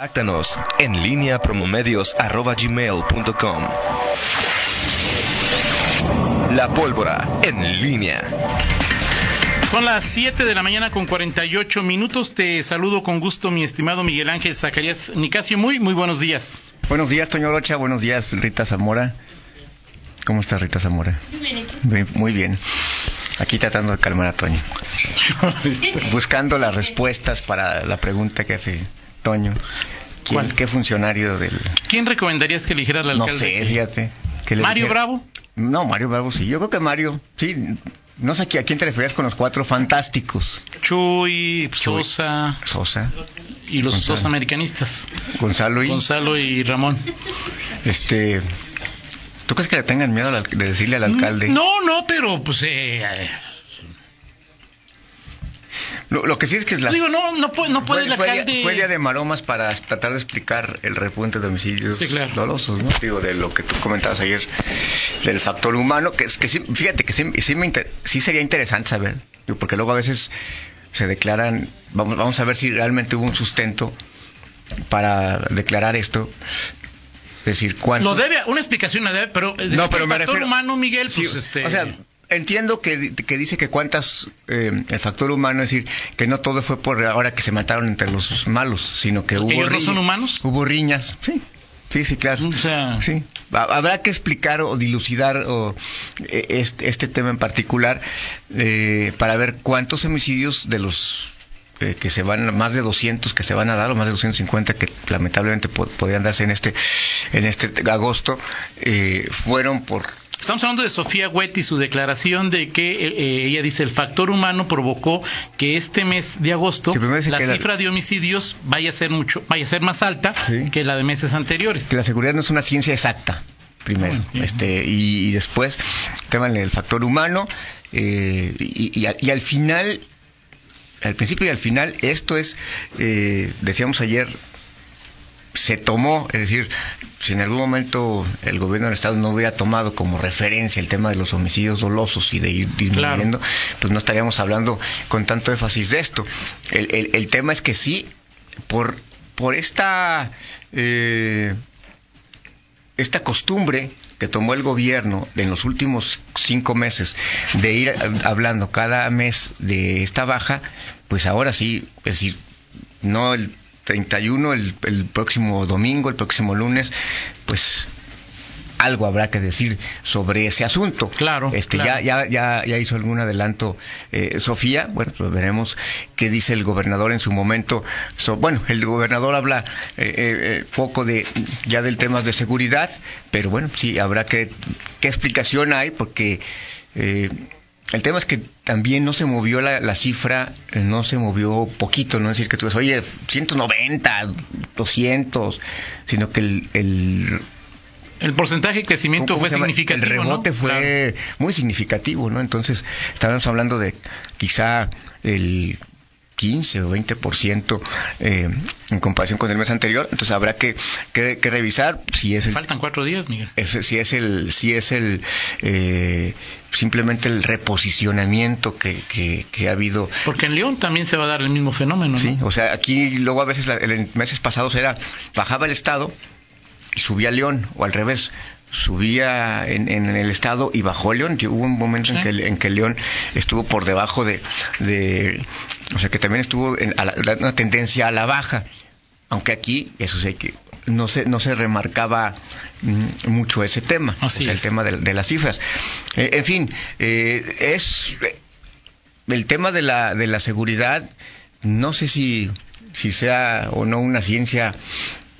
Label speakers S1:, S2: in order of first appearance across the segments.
S1: Contáctanos en línea promomedios.com. La pólvora en línea.
S2: Son las 7 de la mañana con 48 minutos. Te saludo con gusto, mi estimado Miguel Ángel Zacarías Nicasio. Muy, muy buenos días.
S3: Buenos días, Toño Rocha. Buenos días, Rita Zamora. ¿Cómo está Rita Zamora? Muy, muy bien. Aquí tratando de calmar a Toño. Buscando las respuestas para la pregunta que hace Toño. ¿Quién,
S2: ¿Cuál?
S3: ¿Qué funcionario del...?
S2: ¿Quién recomendarías que eligiera al
S3: No
S2: alcalde?
S3: sé, fíjate. que
S2: ¿Mario
S3: dijera-
S2: Bravo?
S3: No, Mario Bravo sí. Yo creo que Mario, sí. No sé a qui- a quién te referías con los cuatro fantásticos.
S2: Chuy,
S3: Chuy.
S2: Sosa
S3: Sosa,
S2: y los
S3: Gonzalo.
S2: dos americanistas,
S3: Gonzalo y...
S2: Gonzalo y Ramón.
S3: Este... ¿Tú crees que le tengan miedo de decirle al alcalde?
S2: No, no, pero pues eh, eh,
S3: Lo, lo que sí es que es la...
S2: digo, no, no puede, no puede
S3: fue,
S2: alcalde.
S3: día, fue día de maromas para tratar de explicar el repunte de homicidios
S2: Sí, claro.
S3: dolosos, ¿no? Digo, de lo que tú comentabas ayer, del factor humano, que, es que sí, fíjate que sí, sí, me inter- sí sería interesante saber, porque luego a veces se declaran, vamos, vamos a ver si realmente hubo un sustento para declarar esto, es decir, cuánto...
S2: Lo debe, una explicación la debe, pero, eh,
S3: No, pero
S2: el
S3: me
S2: factor
S3: refiero-
S2: humano, Miguel,
S3: Sí,
S2: pues este.
S3: O sea, entiendo que, que dice que cuántas, eh, el factor humano, es decir, que no todo fue por ahora que se mataron entre los malos, sino que hubo...
S2: ¿Ellos no
S3: riña-
S2: son humanos?
S3: Hubo riñas, sí. Sí, sí, claro.
S2: O sea-
S3: sí. Habrá que explicar o dilucidar o, eh, este, este tema en particular eh, para ver cuántos homicidios de los eh, que se van, más de 200 que se van a dar, o más de 250 que lamentablemente po- podrían darse en este, en este agosto, eh, fueron por
S2: Estamos hablando de Sofía Huet y su declaración de que eh, ella dice el factor humano provocó que este mes de agosto
S3: Sí,
S2: la cifra de homicidios vaya a ser mucho, vaya a ser más alta
S3: Sí.
S2: que la de meses anteriores.
S3: que la seguridad no es una ciencia exacta primero
S2: Bueno, bien.
S3: este y, y después tema del factor humano eh, y, y al- y al final al principio y al final esto es eh, decíamos ayer se tomó, es decir, si en algún momento el gobierno del Estado no hubiera tomado como referencia el tema de los homicidios dolosos y de ir disminuyendo, pues no estaríamos hablando con tanto énfasis de esto. El, el- el tema es que sí, por, por esta, eh, esta costumbre que tomó el gobierno en los últimos cinco meses de ir hablando cada mes de esta baja, pues ahora sí, es decir, no el 31, el, el próximo domingo, el próximo lunes, pues algo habrá que decir sobre ese asunto.
S2: Claro,
S3: Este,
S2: claro.
S3: Ya, ya, ya, ya hizo algún adelanto eh, Sofía. Bueno, pues veremos qué dice el gobernador en su momento. So- bueno, el gobernador habla eh, eh, poco de ya del temas de seguridad, pero bueno, sí habrá que qué explicación hay porque eh, el tema es que también no se movió la, la cifra, eh, no se movió poquito, no es decir que tú dices, oye, 190, 200, sino que el, el
S2: El porcentaje de crecimiento
S3: ¿cómo
S2: fue significativo.
S3: El rebote
S2: ¿no?
S3: fue muy significativo, ¿no? Entonces, estábamos hablando de quizá el 15 o 20% eh, en comparación con el mes anterior. Entonces, habrá que, que, que revisar si es el
S2: Faltan cuatro días, Miguel.
S3: es- si es el si es el eh, simplemente el reposicionamiento que, que, que ha habido
S2: Porque en León también se va a dar el mismo fenómeno. ¿no?
S3: Sí, o sea, aquí luego a veces la- en meses pasados era bajaba el estado subía León o al revés. Subía en, en el estado y bajó León. Hubo un momento en, que, en que León estuvo por debajo de, de o sea, que también estuvo en a la- la- una tendencia a la baja. Aunque aquí, eso sí que no se, no se remarcaba mm, mucho ese tema, o sea, el tema de, de las cifras. Eh, en fin, eh, es el tema de la, de la seguridad, no sé si, si sea o no una ciencia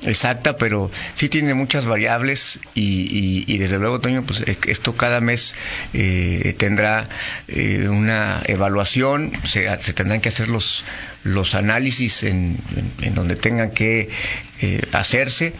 S3: exacta, pero sí tiene muchas variables y, y- y desde luego, Toño, pues eh, esto cada mes eh, tendrá eh, una evaluación, se, se tendrán que hacer los, los análisis en, en- en donde tengan que eh, hacerse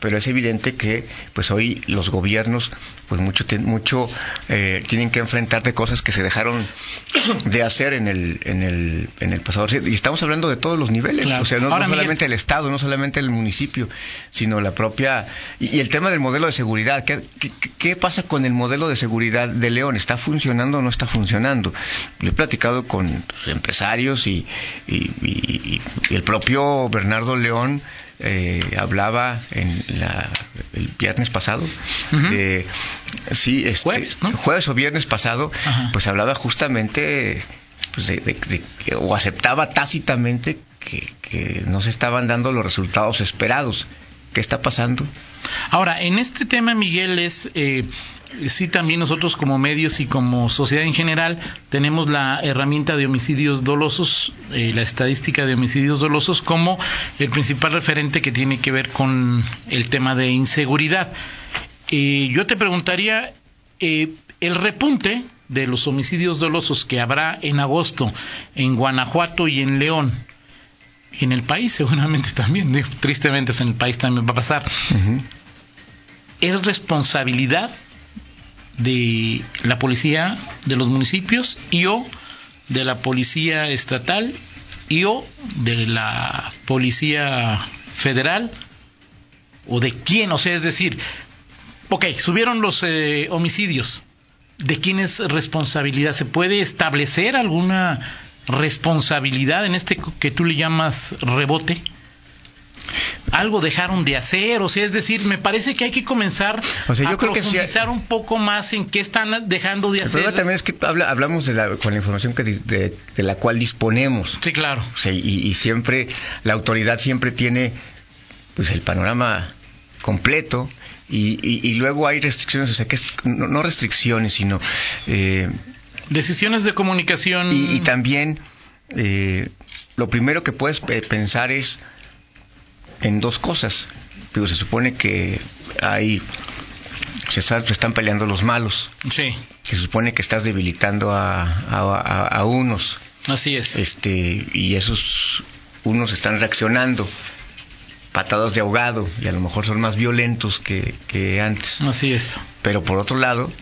S3: pero es evidente que pues hoy los gobiernos pues mucho mucho eh, tienen que enfrentar de cosas que se dejaron de hacer en el en el en el pasado. Y estamos hablando de todos los niveles
S2: Claro.
S3: o sea no, no
S2: Ahora, Miguel-
S3: solamente el estado no solamente el municipio sino la propia y, y el tema del modelo de seguridad. ¿qué, qué, qué pasa con el modelo de seguridad de León está funcionando o no está funcionando yo he platicado con empresarios y- y el propio Bernardo León eh, hablaba en la, el viernes pasado, eh, sí, este,
S2: Jueves, ¿no?
S3: jueves o viernes pasado,
S2: Ajá.
S3: pues hablaba justamente pues, de, de- de o aceptaba tácitamente que, que no se estaban dando los resultados esperados. ¿Qué está pasando?
S2: Ahora, en este tema, Miguel, es eh, sí también nosotros como medios y como sociedad en general tenemos la herramienta de homicidios dolosos, eh, la estadística de homicidios dolosos como el principal referente que tiene que ver con el tema de inseguridad. Eh, yo te preguntaría, eh, el repunte de los homicidios dolosos que habrá en agosto en Guanajuato y en León, y en el país seguramente también, digo, tristemente pues en el país también va a pasar, es responsabilidad de la policía de los municipios y o de la policía estatal y o de la policía federal o de quién, o sea, es decir, ok, subieron los eh, homicidios, ¿de quién es responsabilidad? ¿Se puede establecer alguna responsabilidad en este que tú le llamas rebote? Algo dejaron de hacer, o sea, es decir, me parece que hay que comenzar
S3: O sea, yo
S2: a
S3: creo que sí hay-
S2: profundizar un poco más en qué están dejando de
S3: El
S2: hacer.
S3: problema también es que habla- hablamos de la, con la información que de, de la cual disponemos.
S2: Sí, claro.
S3: O sea, y, y siempre, la autoridad siempre tiene pues el panorama completo y, y- y luego hay restricciones, o sea, que es, no, no restricciones, sino... eh,
S2: Decisiones de comunicación.
S3: y, y también eh, lo primero que puedes pe- pensar es en dos cosas. Digo, se supone que hay... Se, está- se están peleando los malos.
S2: Sí,
S3: Se supone que estás debilitando a, a- a- a unos.
S2: así es.
S3: este y esos unos están reaccionando patadas de ahogado y a lo mejor son más violentos que, que antes
S2: Así es.
S3: pero por otro lado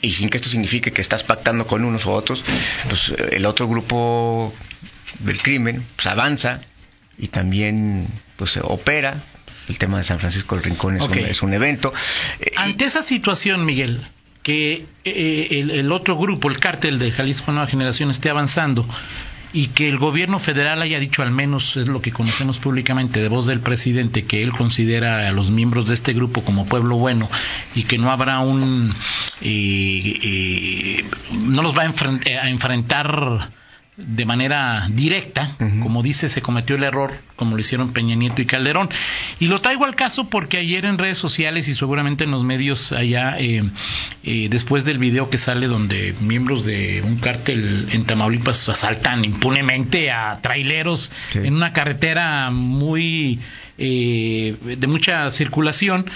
S3: y sin que esto signifique que estás pactando con unos o otros pues el otro grupo del crimen pues avanza y también pues opera el tema de San Francisco del Rincón es, un, es un evento Eh, y-
S2: Ante esa situación, Miguel, que eh, el, el otro grupo, el cártel de Jalisco Nueva Generación, esté avanzando y que el gobierno federal haya dicho, al menos es lo que conocemos públicamente de voz del presidente, que él considera a los miembros de este grupo como pueblo bueno y que no habrá un. eh, eh, no los va a, enfren- a enfrentar de manera directa, como dice, se cometió el error, como lo hicieron Peña Nieto y Calderón. Y lo traigo al caso porque ayer en redes sociales y seguramente en los medios allá, eh, eh, después del video que sale donde miembros de un cártel en Tamaulipas asaltan impunemente a traileros
S3: Sí.
S2: en una carretera muy eh, de mucha circulación.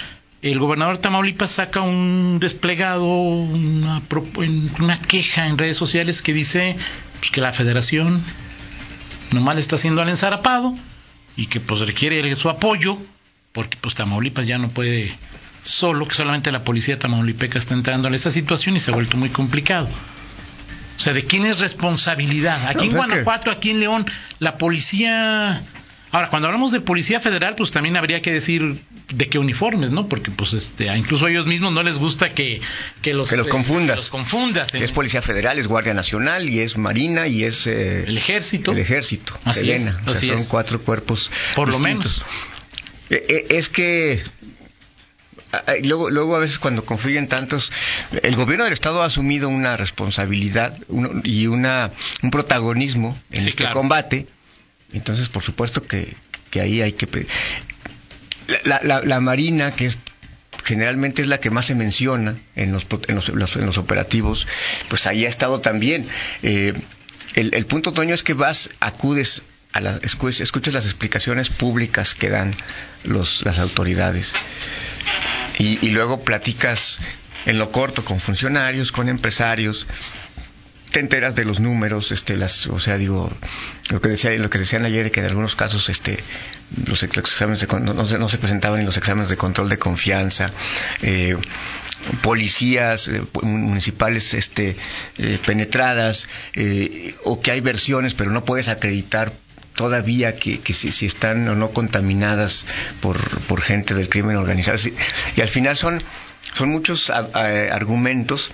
S2: El gobernador de Tamaulipas saca un desplegado, una, una queja en redes sociales que dice pues, que la federación nomás le está haciendo al ensarapado y que pues requiere su apoyo porque pues Tamaulipas ya no puede solo, que solamente la policía tamaulipeca está entrando en esa situación y se ha vuelto muy complicado. O sea, ¿de quién es responsabilidad? Aquí en
S3: que-
S2: Guanajuato, aquí en León, la policía... Ahora, cuando hablamos de policía federal, pues también habría que decir de qué uniformes, ¿no? Porque pues este, incluso a ellos mismos no les gusta que, que los,
S3: Que los
S2: eh,
S3: confundas.
S2: que los confundas.
S3: es Policía Federal, es Guardia Nacional y es Marina y es eh,
S2: el ejército.
S3: el ejército,
S2: Así es,
S3: O sea,
S2: así
S3: son
S2: es.
S3: cuatro cuerpos.
S2: Por lo menos.
S3: Eh, eh, Es que ah, ah, luego, luego a veces cuando confluyen tantos, el gobierno del estado ha asumido una responsabilidad y una un protagonismo en
S2: Sí,
S3: este
S2: claro.
S3: combate. Entonces, por supuesto que, que ahí hay que la, la- la marina que es generalmente es la que más se menciona en los, en los, en los operativos, pues ahí ha estado también. Eh, el, el punto, Toño, es que vas, acudes, a la, escuchas las explicaciones públicas que dan los, las autoridades y, y luego platicas en lo corto con funcionarios, con empresarios, te enteras de los números, este, las, o sea, digo, lo que decía, lo que decían ayer que en algunos casos, este, los, ex- los exámenes de, no, no se, no se presentaban en los exámenes de control de confianza, eh, policías eh, municipales, este, eh, penetradas, eh, o que hay versiones, pero no puedes acreditar todavía que, si, si están o no contaminadas por, por gente del crimen organizado. Y al final son, son muchos a- argumentos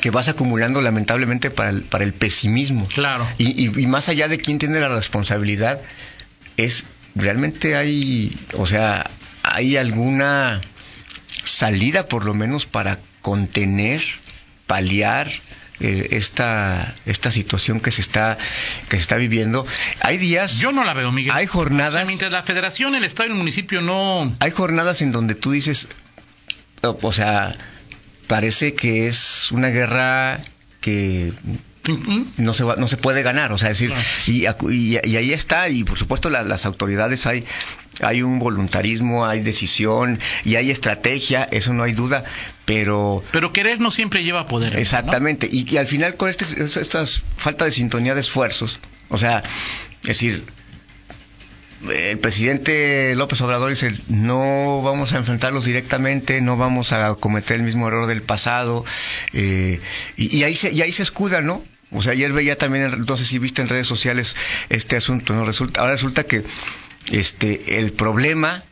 S3: que vas acumulando lamentablemente para el, para el pesimismo.
S2: Claro.
S3: Y, y- y más allá de quién tiene la responsabilidad, es realmente hay, o sea, hay alguna salida por lo menos para contener, paliar eh, esta esta situación que se está que se está viviendo. Hay días,
S2: Yo no la veo, Miguel.
S3: hay
S2: O
S3: jornadas,
S2: sea, mientras la federación, el estado y el municipio no...
S3: hay jornadas en donde tú dices, o sea, parece que es una guerra que no se va, no se puede ganar, o sea, decir,
S2: Claro.
S3: y, y- y ahí está, y por supuesto la- las autoridades hay, hay un voluntarismo, hay decisión y hay estrategia, eso no hay duda, pero
S2: Pero querer no siempre lleva poder. ¿no?
S3: exactamente, y, y al final con este, estas falta de sintonía de esfuerzos, o sea, es decir, el presidente López Obrador dice, no vamos a enfrentarlos directamente, no vamos a cometer el mismo error del pasado, eh, y, ahí se, y ahí se escuda, ¿no? O sea, ayer veía también, no sé si viste en redes sociales este asunto, ¿no? Resulta, ahora resulta que este, el problema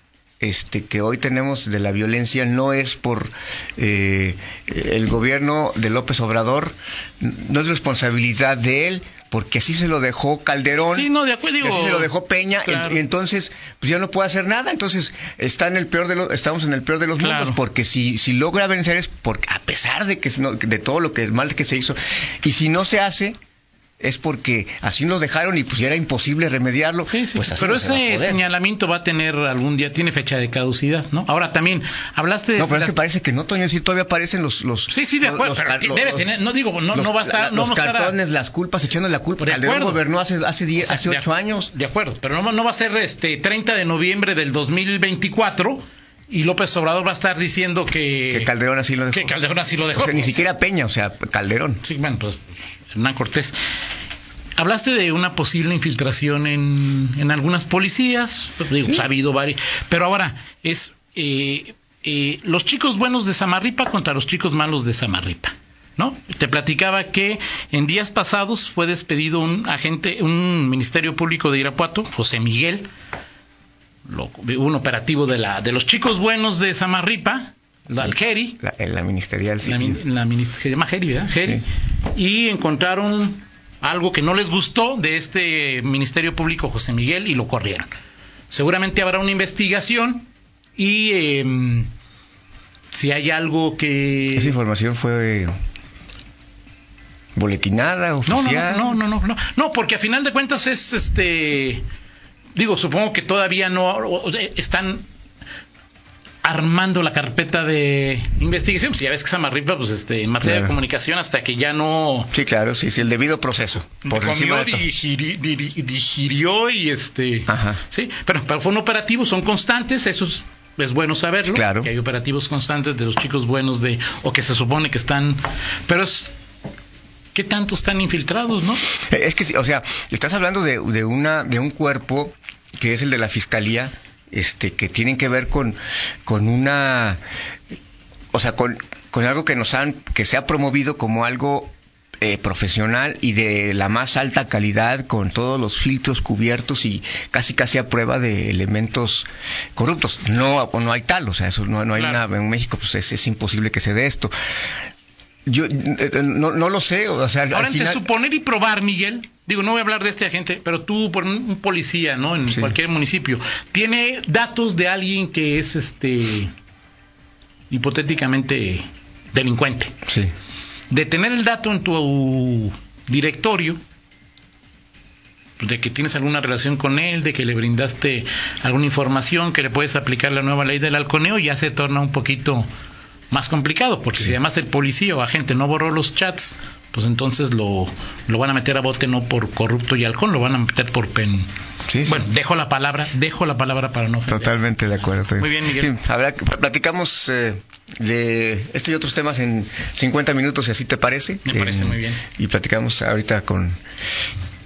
S3: este, que hoy tenemos de la violencia no es por eh, el gobierno de López Obrador, no es responsabilidad de él, porque así se lo dejó Calderón.
S2: Sí, no, de acuerdo,
S3: y
S2: digo,
S3: así se lo dejó Peña,
S2: claro.
S3: y entonces pues ya no puede hacer nada, entonces está en el peor de los, estamos en el peor de los
S2: Claro.
S3: mundos, porque si, si logra vencer es porque a pesar de que de todo lo que mal que se hizo, y si no se hace es porque así nos dejaron y pues era imposible remediarlo.
S2: Sí, sí.
S3: pues
S2: pero
S3: va
S2: ese señalamiento va a tener algún día, tiene fecha de caducidad, ¿no? Ahora también, hablaste de...
S3: No, pero es que parece que no, Toño, sí todavía aparecen los... los
S2: Sí, sí, de
S3: los-
S2: acuerdo,
S3: los
S2: pero
S3: car-
S2: debe
S3: los-
S2: tener, no digo, no,
S3: los-
S2: no va a estar, no
S3: los
S2: vamos a
S3: cartones, las culpas, echando la culpa.
S2: De
S3: Calderón
S2: acuerdo.
S3: gobernó hace, hace, diez-
S2: O sea,
S3: hace
S2: de-
S3: ocho años.
S2: De acuerdo, pero no, no va a ser este 30 de noviembre del 2024 y López Obrador va a estar diciendo que...
S3: Que Calderón así lo dejó.
S2: que Calderón así lo dejó.
S3: O sea, ni siquiera Peña, o sea, Calderón.
S2: Sí, bueno, pues Hernán Cortés. Hablaste de una posible infiltración en, en algunas policías, pues, digo, ha habido varios, pero ahora es eh, eh, los chicos buenos de Samarripa contra los chicos malos de Samarripa. ¿No? Te platicaba que en días pasados fue despedido un agente, un ministerio público de Irapuato, José Miguel, lo- un operativo de la de los chicos buenos de Samarripa, la Algeri,
S3: La, en la ministerial, sí.
S2: la, min- la ministra se llama Geri, ¿verdad? Geri. Y encontraron algo que no les gustó de este Ministerio Público José Miguel y lo corrieron. Seguramente habrá una investigación y em, si hay algo que...
S3: Esa información fue boletinada, oficial.
S2: no, no, no, no, no, no, porque a final de cuentas es este, digo, supongo que todavía no están armando la carpeta de investigación. Si ya ves que Samarripa, pues este, en materia
S3: Claro.
S2: de comunicación, hasta que ya no
S3: Sí, claro, sí, sí, el debido proceso. Por
S2: comió,
S3: de
S2: digiri- digirió y este,
S3: Ajá.
S2: sí, pero, pero fue un operativo, son constantes, eso es, bueno saberlo,
S3: Claro.
S2: que hay operativos constantes de los chicos buenos de, o que se supone que están, pero es, ¿qué tanto están infiltrados, no?
S3: Es que, sí, o sea, estás hablando de, de una, de un cuerpo que es el de la fiscalía, este, que tienen que ver con, con una, o sea, con, con algo que nos han, que se ha promovido como algo eh, profesional y de la más alta calidad, con todos los filtros cubiertos y casi casi a prueba de elementos corruptos. No, no hay tal, o sea, eso no, no hay
S2: Claro.
S3: nada. En México, pues es, es imposible que se dé esto. Yo eh, no, no lo sé, o sea, al
S2: Ahora, entre
S3: final-
S2: suponer y probar, Miguel, digo, no voy a hablar de este agente, pero tú, por un, policía, ¿no? En
S3: Sí.
S2: cualquier municipio, tiene datos de alguien que es, este, hipotéticamente delincuente.
S3: Sí.
S2: De tener el dato en tu directorio, de que tienes alguna relación con él, de que le brindaste alguna información, que le puedes aplicar la nueva ley del halconeo, ya se torna un poquito más complicado, porque si además el policía o agente no borró los chats, pues entonces lo, lo van a meter a bote no por corrupto y halcón, lo van a meter por pen.
S3: Sí, sí.
S2: Bueno, dejo la palabra, dejo la palabra para no ofender.
S3: Totalmente de acuerdo.
S2: Muy bien, Miguel.
S3: Habrá que- platicamos eh, de este y otros temas en 50 minutos, si así te parece.
S2: Me parece
S3: Eh,
S2: muy bien.
S3: Y platicamos ahorita con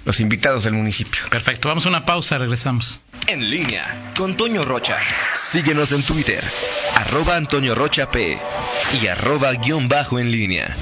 S3: los invitados del municipio.
S2: Perfecto, vamos a una pausa, regresamos.
S1: En línea con Toño Rocha. Síguenos en Twitter, arroba Antonio Rocha P y arroba guion bajo en línea.